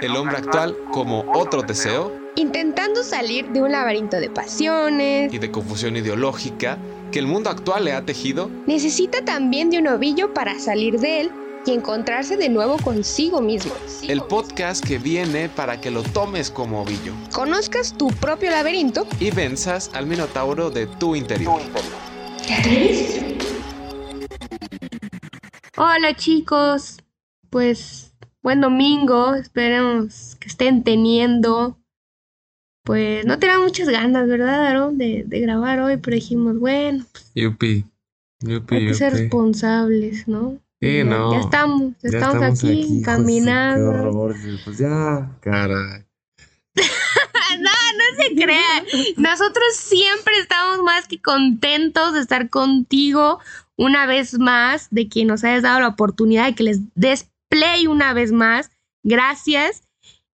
el hombre actual como otro Teseo, intentando salir de un laberinto de pasiones. Y de confusión ideológica que el mundo actual le ha tejido, necesita también de un ovillo para salir de él y encontrarse de nuevo consigo mismo. El podcast que viene para que lo tomes como ovillo. Conozcas tu propio laberinto. Y venzas al minotauro de tu interior. Hola chicos, pues buen domingo, esperemos que estén teniendo. Pues no tenía muchas ganas, ¿verdad, Aaron? De, de grabar hoy, pero dijimos, bueno, pues, yupi, yupi, hay que ser responsables, ¿no? Sí, ya, no. ya estamos, ya Ya estamos, aquí, caminando. Qué horror, pues ya, caray. no, no se crea. Nosotros siempre estamos más que contentos de estar contigo una vez más, de que nos hayas dado la oportunidad de que les des play una vez más. Gracias.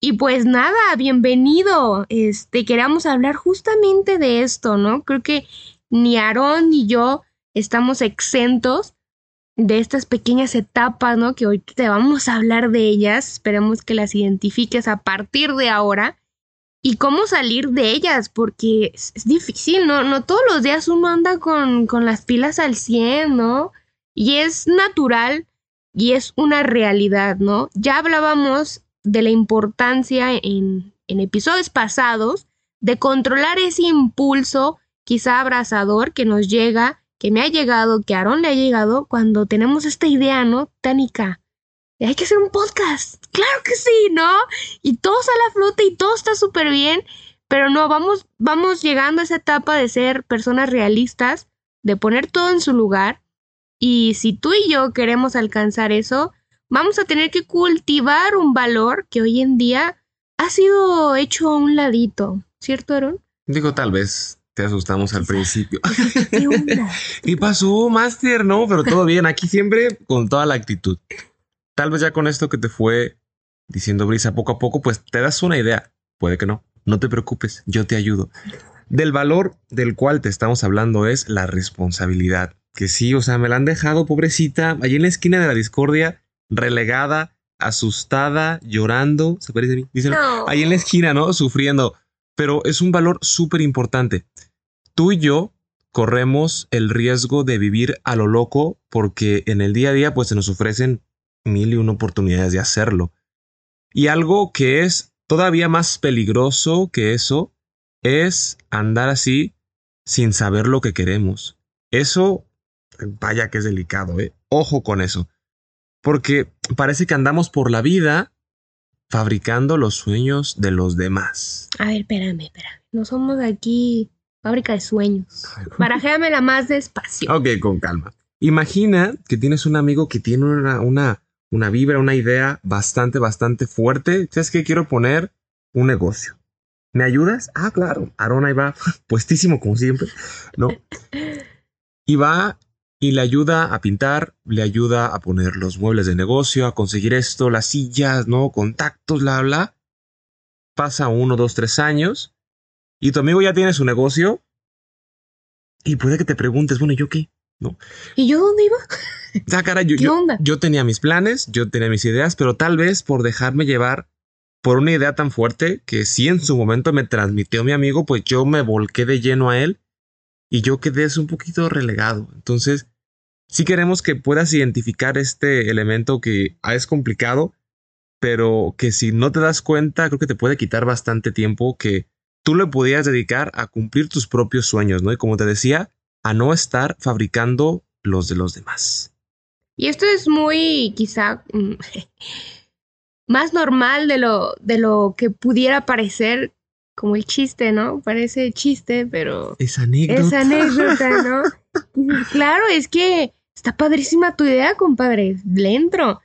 Y pues nada, bienvenido. Este, queríamos hablar justamente de esto, ¿no? Creo que ni Aarón ni yo estamos exentos de estas pequeñas etapas, ¿no? Que hoy te vamos a hablar de ellas. Esperemos que las identifiques a partir de ahora y cómo salir de ellas, porque es, difícil, ¿no? No todos los días uno anda con, con las pilas al 100, ¿no? Y es natural y es una realidad, ¿no? Ya hablábamos de la importancia en, en episodios pasados de controlar ese impulso quizá abrazador que nos llega, que me ha llegado, que a Aaron le ha llegado cuando tenemos esta idea, ¿no? Tánica. Hay que hacer un podcast. Claro que sí, ¿no? Y todo sale a flote y todo está súper bien, pero no, vamos, vamos llegando a esa etapa de ser personas realistas, de poner todo en su lugar. Y si tú y yo queremos alcanzar eso, vamos a tener que cultivar un valor que hoy en día ha sido hecho a un ladito, ¿cierto, Aaron? Digo, tal vez te asustamos al principio. ¿Qué onda? ¿Qué pasó, Master? No, pero todo bien. Aquí siempre con toda la actitud. Tal vez ya con esto que te fue diciendo Brisa poco a poco, pues te das una idea. Puede que no. No te preocupes, yo te ayudo. Del valor del cual te estamos hablando es la responsabilidad. Que sí, o sea, me la han dejado, pobrecita, allí en la esquina de la discordia, relegada, asustada, llorando. ¿Se parece a mí? Díselo. No. Ahí en la esquina, ¿no? Sufriendo. Pero es un valor súper importante. Tú y yo corremos el riesgo de vivir a lo loco porque en el día a día pues se nos ofrecen mil y una oportunidades de hacerlo. Y algo que es todavía más peligroso que eso es andar así sin saber lo que queremos. Eso, vaya que es delicado, ¿eh? Ojo con eso. Porque parece que andamos por la vida fabricando los sueños de los demás. A ver, espérame, espérame. No somos aquí fábrica de sueños. Barajéamela más despacio. Ok, con calma. Imagina que tienes un amigo que tiene una, una, una vibra, una idea bastante, bastante fuerte. ¿Sabes qué? Quiero poner un negocio. ¿Me ayudas? Ah, claro. Aaron ahí va, puestísimo como siempre. ¿No? Y va y le ayuda a pintar, le ayuda a poner los muebles de negocio, a conseguir esto, las sillas, ¿no? Contactos, bla, bla. Pasa uno, dos, tres años y tu amigo ya tiene su negocio y puede que te preguntes, bueno, ¿yo qué? ¿No? ¿Y yo dónde iba? O sea, cara, yo, ¿Qué yo- onda? yo tenía mis planes, yo tenía mis ideas, pero tal vez por dejarme llevar por una idea tan fuerte que sí en su momento me transmitió mi amigo, pues yo me volqué de lleno a él y yo quedé un poquito relegado. Entonces, sí queremos que puedas identificar este elemento que es complicado, pero que si no te das cuenta, creo que te puede quitar bastante tiempo que tú le podías dedicar a cumplir tus propios sueños, ¿no? Y como te decía, a no estar fabricando los de los demás. Y esto es muy, quizá, mm, más normal de lo, de lo que pudiera parecer como el chiste, ¿no? Parece chiste, pero Esa anécdota. es anécdota, ¿no? Y dices, claro, es que está padrísima tu idea, compadre, le entro.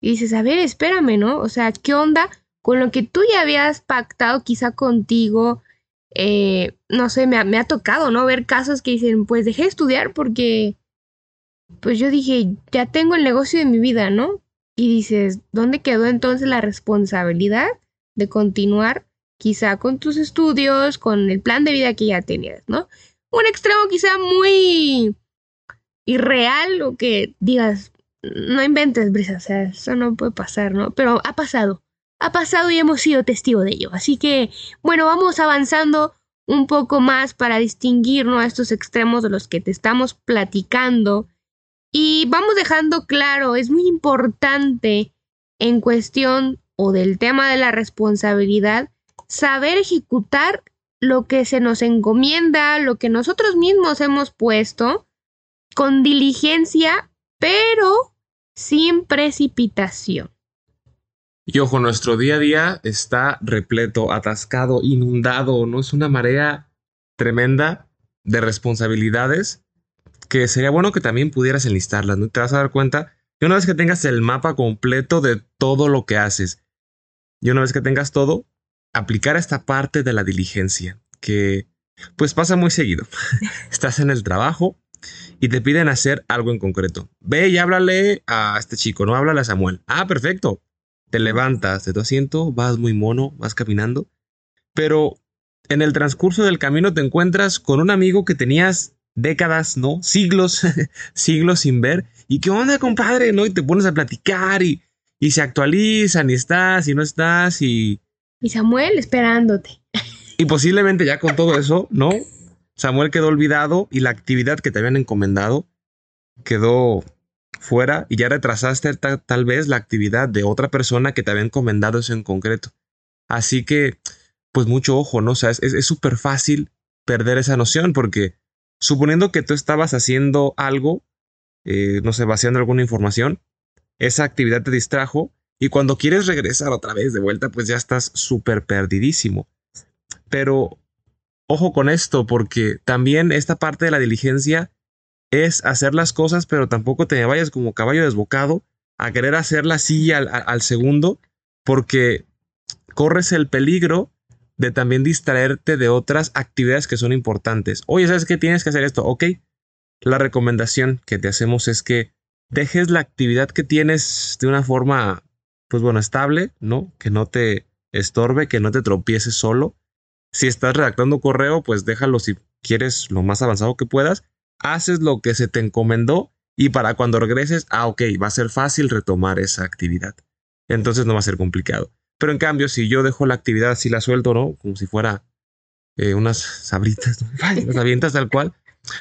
Y dices, a ver, espérame, ¿no? O sea, ¿qué onda con lo que tú ya habías pactado quizá contigo? Eh, no sé, me ha, me ha tocado, ¿no? Ver casos que dicen, pues dejé de estudiar porque, pues yo dije, ya tengo el negocio de mi vida, ¿no? Y dices, ¿dónde quedó entonces la responsabilidad de continuar quizá con tus estudios, con el plan de vida que ya tenías, ¿no? Un extremo quizá muy irreal o que digas, no inventes, Brisa, o sea, eso no puede pasar, ¿no? Pero ha pasado. ha pasado y hemos sido testigo de ello. Así que, bueno, vamos avanzando un poco más para distinguirnos a estos extremos de los que te estamos platicando. Y vamos dejando claro, es muy importante en cuestión o del tema de la responsabilidad, saber ejecutar lo que se nos encomienda, lo que nosotros mismos hemos puesto, con diligencia, pero sin precipitación. Y ojo, nuestro día a día está repleto, atascado, inundado, ¿no? Es una marea tremenda de responsabilidades que sería bueno que también pudieras enlistarlas, ¿no? Te vas a dar cuenta que una vez que tengas el mapa completo de todo lo que haces, y una vez que tengas todo, aplicar esta parte de la diligencia, que pues pasa muy seguido. Estás en el trabajo y te piden hacer algo en concreto. Ve y háblale a este chico, no háblale a Samuel. Ah, perfecto te levantas de tu asiento, vas muy mono, vas caminando, pero en el transcurso del camino te encuentras con un amigo que tenías décadas, ¿no? Siglos, siglos sin ver. ¿Y qué onda, compadre? ¿No? Y te pones a platicar y, y se actualizan y estás y no estás y... Y Samuel esperándote. Y posiblemente ya con todo eso, ¿no? Samuel quedó olvidado y la actividad que te habían encomendado quedó fuera y ya retrasaste tal vez la actividad de otra persona que te había encomendado eso en concreto. Así que, pues mucho ojo, ¿no? O sea, es súper fácil perder esa noción porque suponiendo que tú estabas haciendo algo, eh, no sé, vaciando alguna información, esa actividad te distrajo y cuando quieres regresar otra vez de vuelta, pues ya estás súper perdidísimo. Pero ojo con esto porque también esta parte de la diligencia es hacer las cosas, pero tampoco te vayas como caballo desbocado a querer hacerla así al, al segundo, porque corres el peligro de también distraerte de otras actividades que son importantes. Oye, ¿sabes qué? Tienes que hacer esto. Ok. La recomendación que te hacemos es que dejes la actividad que tienes de una forma, pues bueno, estable, ¿no? Que no te estorbe, que no te tropieces solo. Si estás redactando correo, pues déjalo si quieres lo más avanzado que puedas haces lo que se te encomendó y para cuando regreses, ah, ok, va a ser fácil retomar esa actividad. Entonces no va a ser complicado. Pero en cambio, si yo dejo la actividad así la suelto, ¿no? Como si fuera eh, unas sabritas, las avientas tal cual,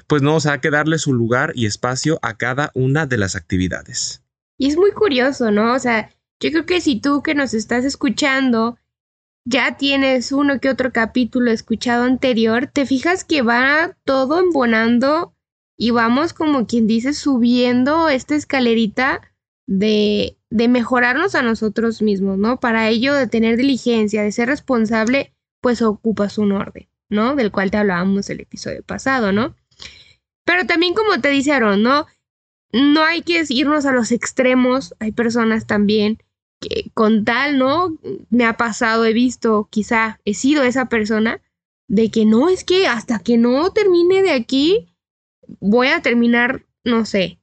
pues no, o sea, hay que darle su lugar y espacio a cada una de las actividades. Y es muy curioso, ¿no? O sea, yo creo que si tú que nos estás escuchando ya tienes uno que otro capítulo escuchado anterior, te fijas que va todo embonando y vamos como quien dice subiendo esta escalerita de, de mejorarnos a nosotros mismos, ¿no? Para ello de tener diligencia, de ser responsable, pues ocupas un orden, ¿no? Del cual te hablábamos el episodio pasado, ¿no? Pero también como te dice Aaron, ¿no? No hay que irnos a los extremos, hay personas también que con tal, ¿no? Me ha pasado, he visto, quizá he sido esa persona, de que no, es que hasta que no termine de aquí, voy a terminar, no sé,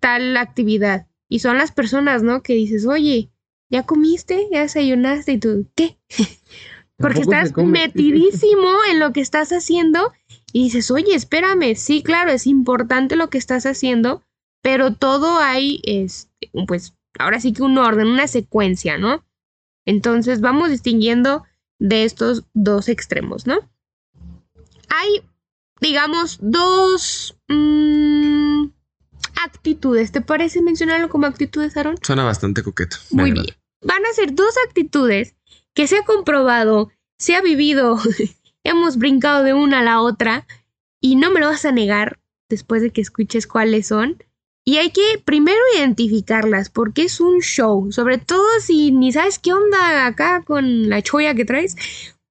tal actividad. Y son las personas, ¿no? Que dices, oye, ¿ya comiste? ¿Ya desayunaste? Y tú, ¿qué? Porque estás metidísimo en lo que estás haciendo y dices, oye, espérame, sí, claro, es importante lo que estás haciendo, pero todo hay, es, pues, ahora sí que un orden, una secuencia, ¿no? Entonces vamos distinguiendo de estos dos extremos, ¿no? Hay digamos, dos mm, actitudes. ¿Te parece mencionarlo como actitudes, Aaron? Suena bastante coqueto. Muy bien. Van a ser dos actitudes que se ha comprobado, se ha vivido, hemos brincado de una a la otra y no me lo vas a negar después de que escuches cuáles son. Y hay que primero identificarlas porque es un show, sobre todo si ni sabes qué onda acá con la choya que traes,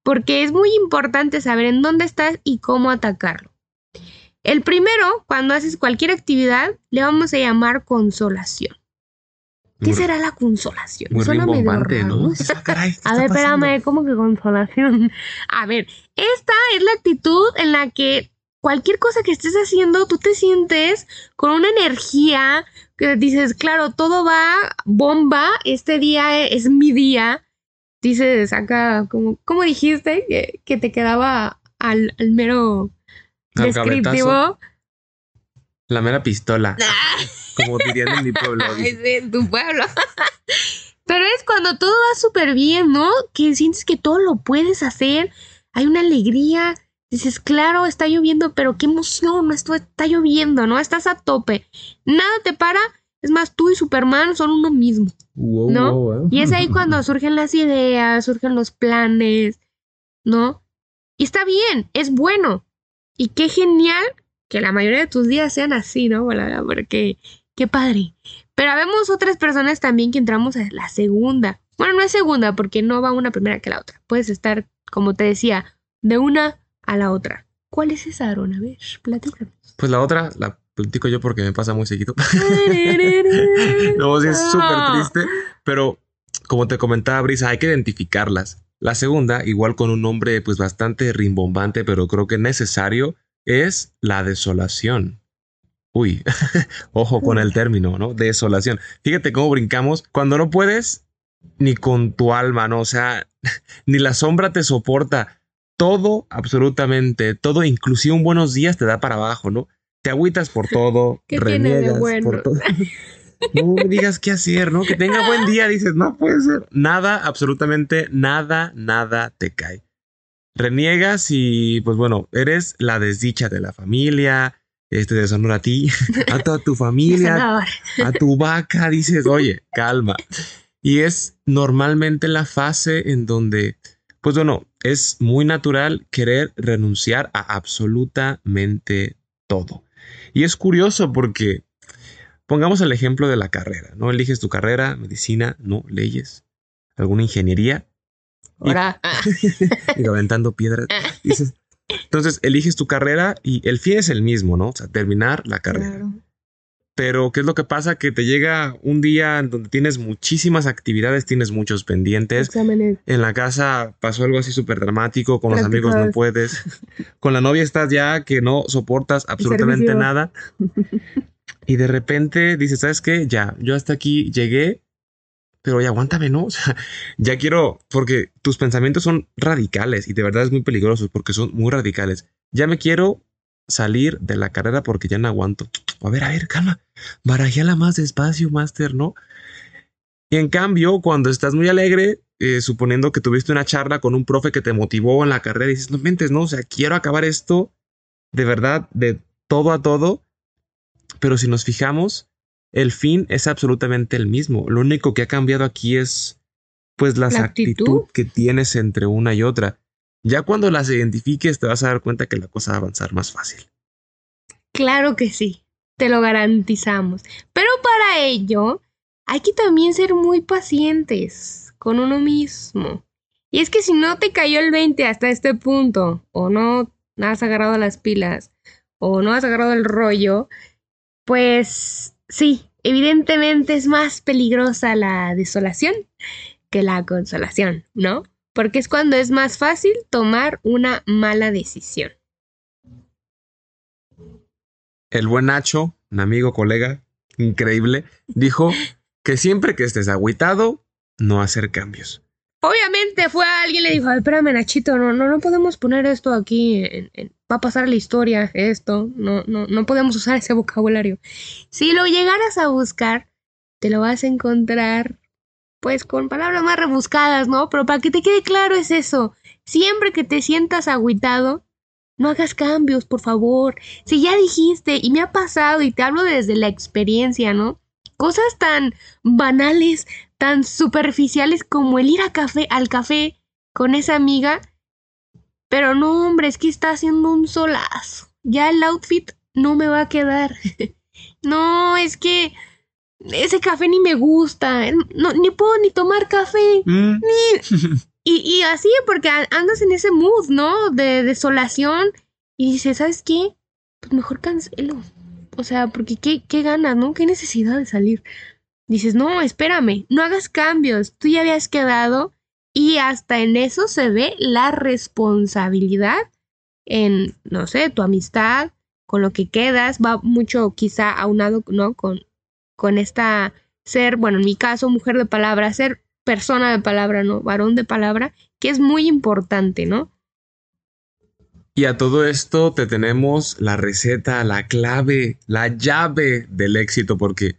porque es muy importante saber en dónde estás y cómo atacarlo. El primero, cuando haces cualquier actividad, le vamos a llamar consolación. ¿Qué será la consolación? Muy Suena ¿no? Ah, a ver, espérame, ¿cómo que consolación? A ver, esta es la actitud en la que cualquier cosa que estés haciendo, tú te sientes con una energía que dices, claro, todo va bomba, este día es mi día, dices acá, como, ¿cómo dijiste? Que, te quedaba al, mero descriptivo. La mera pistola. como dirían en mi pueblo. en tu pueblo. Pero es cuando todo va súper bien, ¿no? Que sientes que todo lo puedes hacer, hay una alegría, dices, claro, está lloviendo, pero qué emoción, esto está lloviendo, ¿no? Estás a tope, nada te para, es más, tú y Superman son uno mismo, ¿no? ¿eh? Y es ahí cuando surgen las ideas, surgen los planes, ¿no? Y está bien, es bueno. Y qué genial que la mayoría de tus días sean así, ¿no? Porque qué padre. Pero habemos otras personas también que entramos a la segunda. Bueno, no es segunda porque no va una primera que la otra. Puedes estar, como te decía, de una a la otra. ¿Cuál es esa, Aaron? A ver, platícanos. Pues la otra la platico yo porque me pasa muy seguido. no, sí es súper triste. Pero como te comentaba, Brisa, hay que identificarlas. La segunda, igual con un nombre pues bastante rimbombante, pero creo que necesario, es la desolación. Uy, ojo con el término, ¿no? Desolación. Fíjate cómo brincamos cuando no puedes ni con tu alma, ¿no? O sea, ni la sombra te soporta. Todo, absolutamente todo, inclusive un buenos días te da para abajo, ¿no? Te agüitas por todo, ¿Qué tiene de reniegas bueno? por todo. No me digas qué hacer, ¿no? Que tenga buen día, dices, no puede ser. Nada, absolutamente nada, nada te cae. Reniegas y, pues bueno, eres la desdicha de la familia, este deshonor a ti, a toda tu familia, a tu vaca, dices, oye, calma. Y es normalmente la fase en donde, pues bueno, es muy natural querer renunciar a absolutamente todo. Y es curioso porque, pongamos el ejemplo de la carrera, ¿no? Eliges tu carrera, medicina, no, leyes, alguna ingeniería, Ahora, y aventando piedras. Dices, entonces eliges tu carrera y el fin es el mismo, ¿no? O sea, terminar la carrera. claro. Pero, ¿qué es lo que pasa? Que te llega un día en donde tienes muchísimas actividades, tienes muchos pendientes. Exámenes. En la casa pasó algo así súper dramático, con los amigos no puedes. Con la novia estás ya que no soportas absolutamente nada. Y de repente dices, ¿sabes qué? Ya, yo hasta aquí llegué, pero ya aguántame, ¿no? O sea, ya quiero, porque tus pensamientos son radicales y de verdad es muy peligrosos porque son muy radicales. Ya me quiero salir de la carrera porque ya no aguanto. A ver, a ver, calma. Barajéala más despacio, máster, ¿no? Y en cambio, cuando estás muy alegre, eh, suponiendo que tuviste una charla con un profe que te motivó en la carrera y dices, no mentes, no, o sea, quiero acabar esto de verdad, de todo a todo. Pero si nos fijamos, el fin es absolutamente el mismo. Lo único que ha cambiado aquí es, pues, la, La actitud. actitud. que tienes entre una y otra. Ya cuando las identifiques, te vas a dar cuenta que la cosa va a avanzar más fácil. Claro que sí, te lo garantizamos. Pero para ello hay que también ser muy pacientes con uno mismo. Y es que si no te cayó el 20 hasta este punto, o no has agarrado las pilas, o no has agarrado el rollo, pues sí, evidentemente es más peligrosa la desolación que la consolación, ¿no? Porque es cuando es más fácil tomar una mala decisión. El buen Nacho, un amigo, colega, increíble, dijo que siempre que estés agüitado, no hacer cambios. Obviamente fue a alguien le dijo, "Ay, espérame Nachito, no, no, no podemos poner esto aquí, en- en- va a pasar a la historia, esto, no, no, no podemos usar ese vocabulario. Si lo llegaras a buscar, te lo vas a encontrar, pues, con palabras más rebuscadas, ¿no? Pero para que te quede claro es eso, siempre que te sientas agüitado, no hagas cambios, por favor. Si ya dijiste, y me ha pasado, y te hablo desde la experiencia, ¿no? Cosas tan banales, tan superficiales como el ir a café, al café con esa amiga. Pero no, hombre, es que está haciendo un solazo. Ya el outfit no me va a quedar. no, es que ese café ni me gusta. No, ni puedo ni tomar café. Mm, Y, y así, porque andas en ese mood, ¿no? De desolación. Y dices, ¿sabes qué? Pues mejor cancelo. O sea, porque qué, qué ganas, ¿no? ¿Qué necesidad de salir? Dices, no, espérame, no hagas cambios. Tú ya habías quedado. Y hasta en eso se ve la responsabilidad en, no sé, tu amistad, con lo que quedas. Va mucho quizá aunado, ¿no? Con, con esta ser, bueno, en mi caso, mujer de palabra, ser persona de palabra, ¿no? Varón de palabra, que es muy importante, ¿no? Y a todo esto te tenemos la receta, la clave, la llave del éxito, porque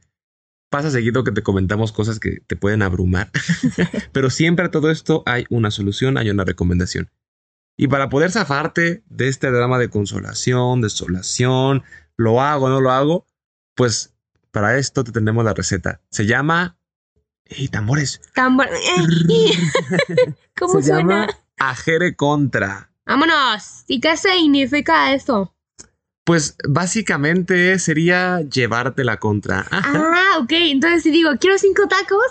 pasa seguido que te comentamos cosas que te pueden abrumar, pero siempre a todo esto hay una solución, hay una recomendación. Y para poder zafarte de este drama de consolación, desolación, lo hago, no lo hago, pues para esto te tenemos la receta. Se llama... ¡Ey, tambores! Tambor. ¿Cómo Se suena? llama Ajere Contra. Vámonos. ¿Y qué significa eso? Pues básicamente sería llevarte la contra. Ajá. Ah, ok. Entonces si digo, quiero cinco tacos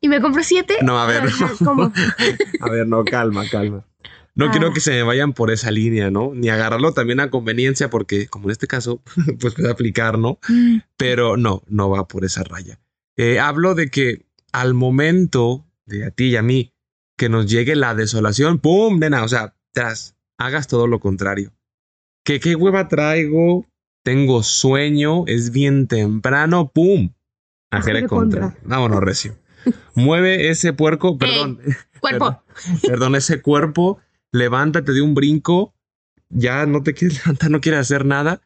y me compro siete. No, a ver, no. ¿Cómo? A ver, no, calma, calma. No quiero Ah. que se me vayan por esa línea, ¿no? Ni agarrarlo también a conveniencia, porque como en este caso, pues puede aplicar, ¿no? Mm, Pero no, no va por esa raya. Eh, hablo de que al momento de a ti y a mí que nos llegue la desolación, ¡pum! Nena, o sea, tras, hagas todo lo contrario. Que qué hueva traigo, tengo sueño, es bien temprano, ¡pum! Ajere contra. contra. Vámonos, recio. Mueve ese puerco, perdón, Cuerpo. perdón, ese cuerpo, levántate de un brinco, ya no te quieres levantar, no quieres hacer nada,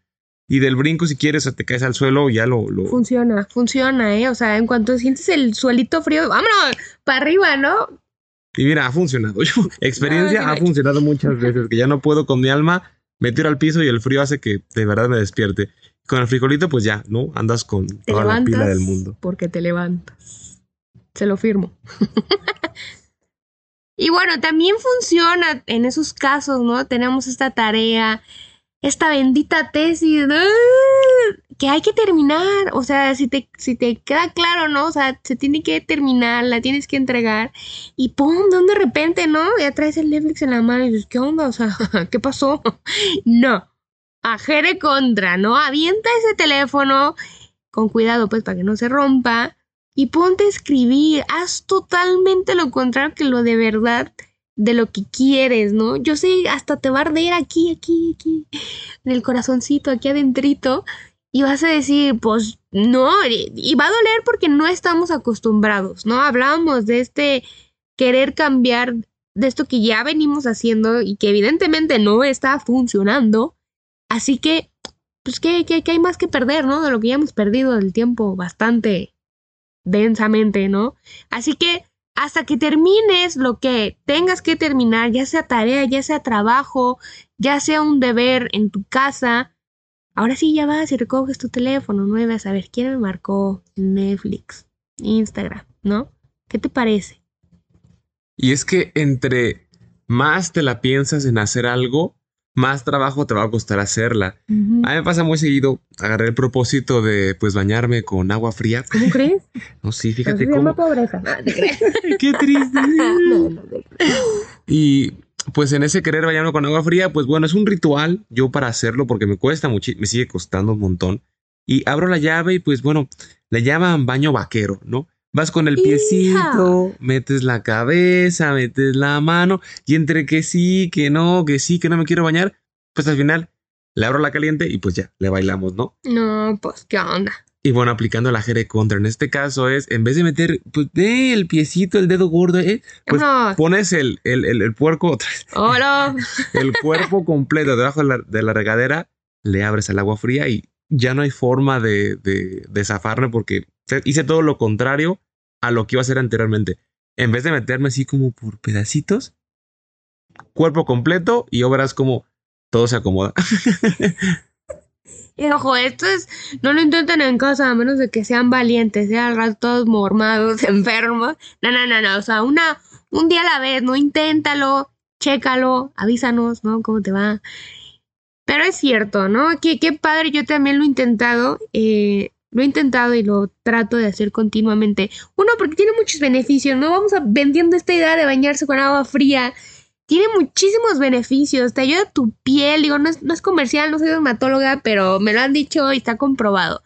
y del brinco si quieres o te caes al suelo, ya lo... lo- Funciona, funciona, ¿eh? O sea, en cuanto sientes el suelito frío, vámonos, para arriba, ¿no? Y mira, ha funcionado. Yo, experiencia ha funcionado muchas veces, que ya no puedo con mi alma, me tiro al piso y el frío hace que de verdad me despierte. Con el frijolito, pues ya, ¿no? Andas con Te toda la pila del mundo. porque te levantas. Se lo firmo. y bueno, también funciona en esos casos, ¿no? Tenemos esta tarea, esta bendita tesis, que hay que terminar. O sea, si te, si te queda claro, ¿no? O sea, se tiene que terminar, la tienes que entregar. Y ¡pum! De repente, ¿no? Ya traes el Netflix en la mano y dices, ¿qué onda? O sea, ¿qué pasó? no. Ajere contra, ¿no? Avienta ese teléfono con cuidado, pues, para que no se rompa. Y ponte a escribir. Haz totalmente lo contrario que lo de verdad de lo que quieres, ¿no? Yo sé, hasta te va a arder aquí, aquí, aquí, en el corazoncito, aquí adentrito. Y vas a decir, pues no, y va a doler porque no estamos acostumbrados, ¿no? Hablábamos de este querer cambiar, de esto que ya venimos haciendo y que evidentemente no está funcionando. Así que, pues, ¿qué, qué, qué hay más que perder, ¿no? De lo que ya hemos perdido del tiempo bastante densamente, ¿no? Así que hasta que termines lo que tengas que terminar, ya sea tarea, ya sea trabajo, ya sea un deber en tu casa, ahora sí ya vas y recoges tu teléfono, no debes saber quién me marcó, Netflix, Instagram, ¿no? ¿Qué te parece? Y es que entre más te la piensas en hacer algo, más trabajo te va a costar hacerla. A mí me pasa muy seguido, agarré el propósito de pues bañarme con agua fría. ¿Cómo crees? No, sí, fíjate llama cómo. pobreza. No. Qué triste. No, no. Y pues en ese querer bañarme con agua fría, pues bueno, es un ritual yo para hacerlo porque me cuesta mucho, me sigue costando un montón. Y abro la llave y pues bueno, le llaman baño vaquero, ¿no? Vas con el Hija. piecito, metes la cabeza, metes la mano y entre que sí, que no, que sí, que no me quiero bañar, pues al final le abro la caliente y pues ya, le bailamos, ¿no? No, pues, ¿qué onda? Y bueno, aplicando la jere contra. En este caso es, en vez de meter pues, eh, el piecito, el dedo gordo, eh, pues pones el, el, el, el puerco otra vez, Hola. el cuerpo completo debajo de la, de la regadera, le abres el agua fría y ya no hay forma de, de, de zafarme porque hice todo lo contrario a lo que iba a hacer anteriormente. En vez de meterme así como por pedacitos, cuerpo completo y obras como todo se acomoda. Y ojo, esto es, no lo intenten en casa a menos de que sean valientes, sean al rato todos mormados, enfermos. No, no, no, no, o sea, una, un día a la vez, no inténtalo, chécalo, avísanos, ¿no? ¿Cómo te va? Pero es cierto, ¿no? Qué, qué padre, yo también lo he intentado, eh, lo he intentado y lo trato de hacer continuamente. Uno, porque tiene muchos beneficios, ¿no? Vamos a vendiendo esta idea de bañarse con agua fría. Tiene muchísimos beneficios, te ayuda tu piel, digo, no es, no es comercial, no soy dermatóloga, pero me lo han dicho y está comprobado.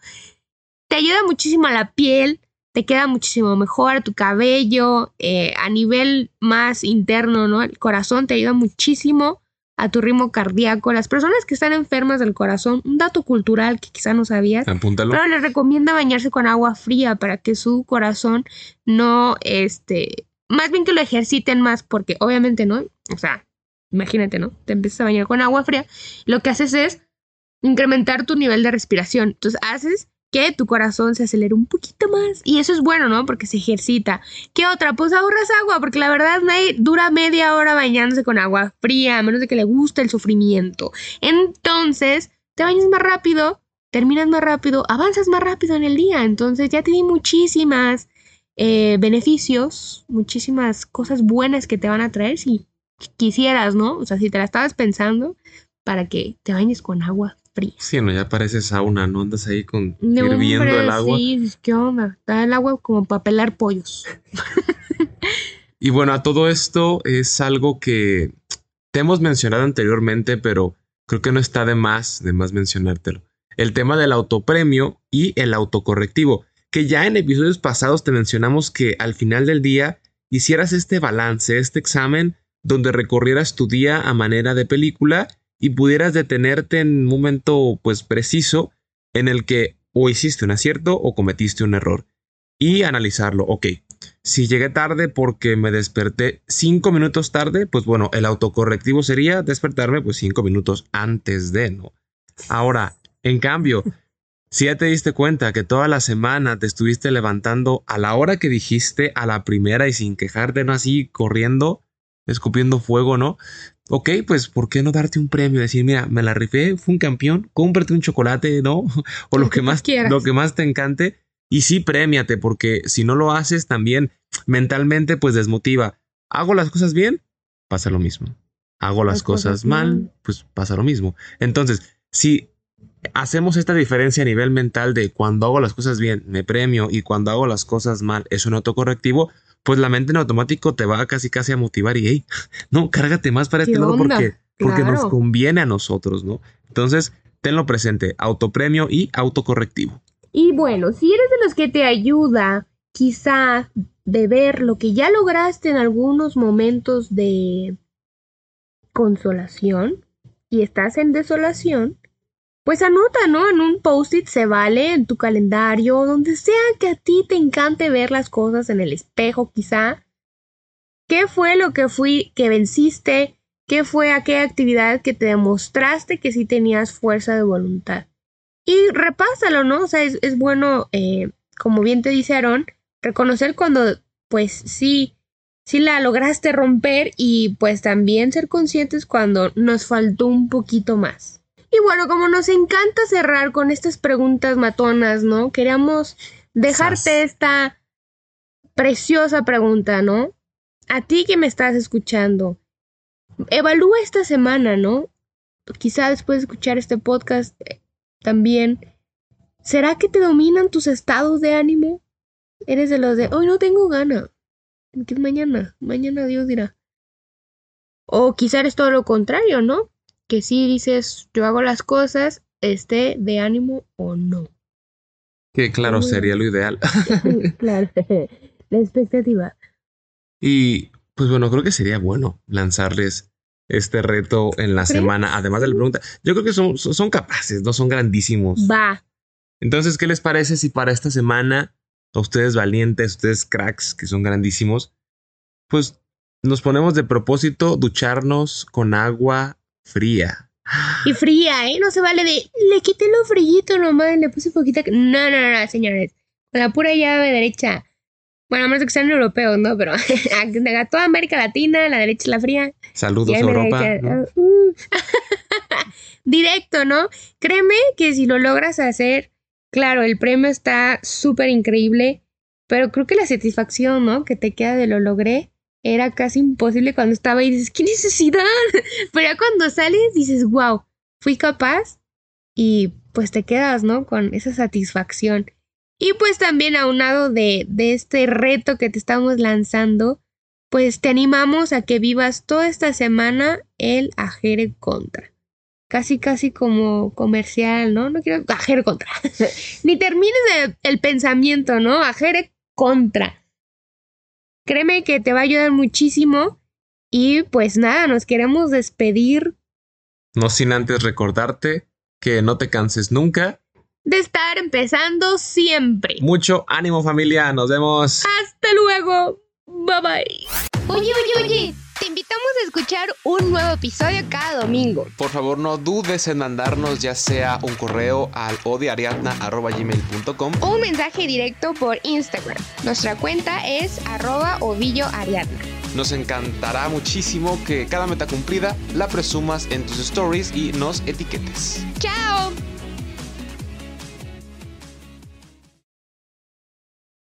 Te ayuda muchísimo a la piel, te queda muchísimo mejor tu cabello, eh, a nivel más interno, ¿no? El corazón te ayuda muchísimo a tu ritmo cardíaco. Las personas que están enfermas del corazón, un dato cultural que quizá no sabías, Apúntalo. pero les recomienda bañarse con agua fría para que su corazón no, este, más bien que lo ejerciten más, porque obviamente, ¿no? O sea, imagínate, ¿no? Te empiezas a bañar con agua fría, lo que haces es incrementar tu nivel de respiración. Entonces haces que tu corazón se acelere un poquito más. Y eso es bueno, ¿no? Porque se ejercita. ¿Qué otra? Pues ahorras agua, porque la verdad nadie dura media hora bañándose con agua fría, a menos de que le guste el sufrimiento. Entonces, te bañas más rápido, terminas más rápido, avanzas más rápido en el día. Entonces ya tiene muchísimas eh, beneficios, muchísimas cosas buenas que te van a traer si quisieras, ¿no? O sea, si te la estabas pensando para que te bañes con agua fría. Sí, no, ya parece sauna, ¿no? Andas ahí con hirviendo el agua. Sí, ¿qué onda? Está el agua como para pelar pollos. y bueno, a todo esto es algo que te hemos mencionado anteriormente, pero creo que no está de más, de más mencionártelo. El tema del autopremio y el autocorrectivo, que ya en episodios pasados te mencionamos que al final del día hicieras este balance, este examen, donde recorrieras tu día a manera de película y pudieras detenerte en un momento pues preciso en el que o hiciste un acierto o cometiste un error y analizarlo. Ok, si llegué tarde porque me desperté cinco minutos tarde, pues bueno, el autocorrectivo sería despertarme pues cinco minutos antes de, ¿no? Ahora, en cambio, si ya te diste cuenta que toda la semana te estuviste levantando a la hora que dijiste a la primera y sin quejarte, no así corriendo, escupiendo fuego, ¿no? ok, pues ¿por qué no darte un premio? Decir, mira, me la rifé, fue un campeón, cómprate un chocolate, ¿no? o lo que, más, lo que más te encante. Y sí, premiate, porque si no lo haces también mentalmente, pues desmotiva. ¿Hago las cosas bien? Pasa lo mismo. ¿Hago las, cosas, mal? Pues pasa lo mismo. Entonces, si hacemos esta diferencia a nivel mental de cuando hago las cosas bien, me premio, y cuando hago las cosas mal, es un autocorrectivo, pues la mente en automático te va casi casi a motivar y, hey, no, cárgate más para este lado porque, porque nos conviene a nosotros, ¿no? Entonces, tenlo presente, autopremio y autocorrectivo. Y bueno, si eres de los que te ayuda quizá de ver lo que ya lograste en algunos momentos de consolación y estás en desolación, pues anota, ¿no? En un post-it se vale, en tu calendario, donde sea que a ti te encante ver las cosas en el espejo, quizá. ¿Qué fue lo que fui, que venciste? ¿Qué fue aquella actividad que te demostraste que sí tenías fuerza de voluntad? Y repásalo, ¿no? O sea, es, bueno, eh, como bien te dice Aaron, reconocer cuando, pues sí, sí la lograste romper y pues también ser conscientes cuando nos faltó un poquito más. Y bueno, como nos encanta cerrar con estas preguntas matonas, ¿no? Queríamos dejarte esta preciosa pregunta, ¿no? A ti que me estás escuchando, evalúa esta semana, ¿no? Quizá después de escuchar este podcast eh, también. ¿Será que te dominan tus estados de ánimo? Eres de los de, hoy no tengo gana. ¿Qué mañana? Mañana Dios dirá. O quizá eres todo lo contrario, ¿no? Que si dices, yo hago las cosas, esté de ánimo o no. Que claro, sería lo ideal. claro, la expectativa. Y pues bueno, creo que sería bueno lanzarles este reto en la semana, además de la pregunta. Yo creo que son, son capaces, no son grandísimos. Va. Entonces, ¿qué les parece si para esta semana, a ustedes valientes, ustedes cracks, que son grandísimos, pues nos ponemos de propósito ducharnos con agua fría. Y fría, ¿eh? No se vale de. Le quité lo frillito nomás, le puse poquita. No, no, no, señores. Con la pura llave derecha. Bueno, a menos que sean europeos, ¿no? Pero a toda América Latina, la derecha es la fría. Saludos, Europa. Ah, uh. Directo, ¿no? Créeme que si lo logras hacer, claro, el premio está súper increíble. Pero creo que la satisfacción, ¿no? Que te queda de lo logré era casi imposible cuando estaba y dices, ¿qué necesidad? Pero ya cuando sales dices, wow, fui capaz y pues te quedas, ¿no? Con esa satisfacción. Y pues también aunado de, de este reto que te estamos lanzando, pues te animamos a que vivas toda esta semana el Ajere Contra. Casi, casi como comercial, ¿no? No quiero Ajere Contra. Ni termines el pensamiento, ¿no? Ajere Contra Créeme que te va a ayudar muchísimo. Y pues nada, nos queremos despedir. No sin antes recordarte que no te canses nunca. De estar empezando siempre. Mucho ánimo familia, nos vemos. Hasta luego. Bye bye. Oye, oye, oye, te invitamos a escuchar un nuevo episodio cada domingo. Por favor, no dudes en mandarnos ya sea un correo al odiariadna.gmail.com o un mensaje directo por Instagram. Nuestra cuenta es arroba ovilloariadna. Nos encantará muchísimo que cada meta cumplida la presumas en tus stories y nos etiquetes. ¡Chao!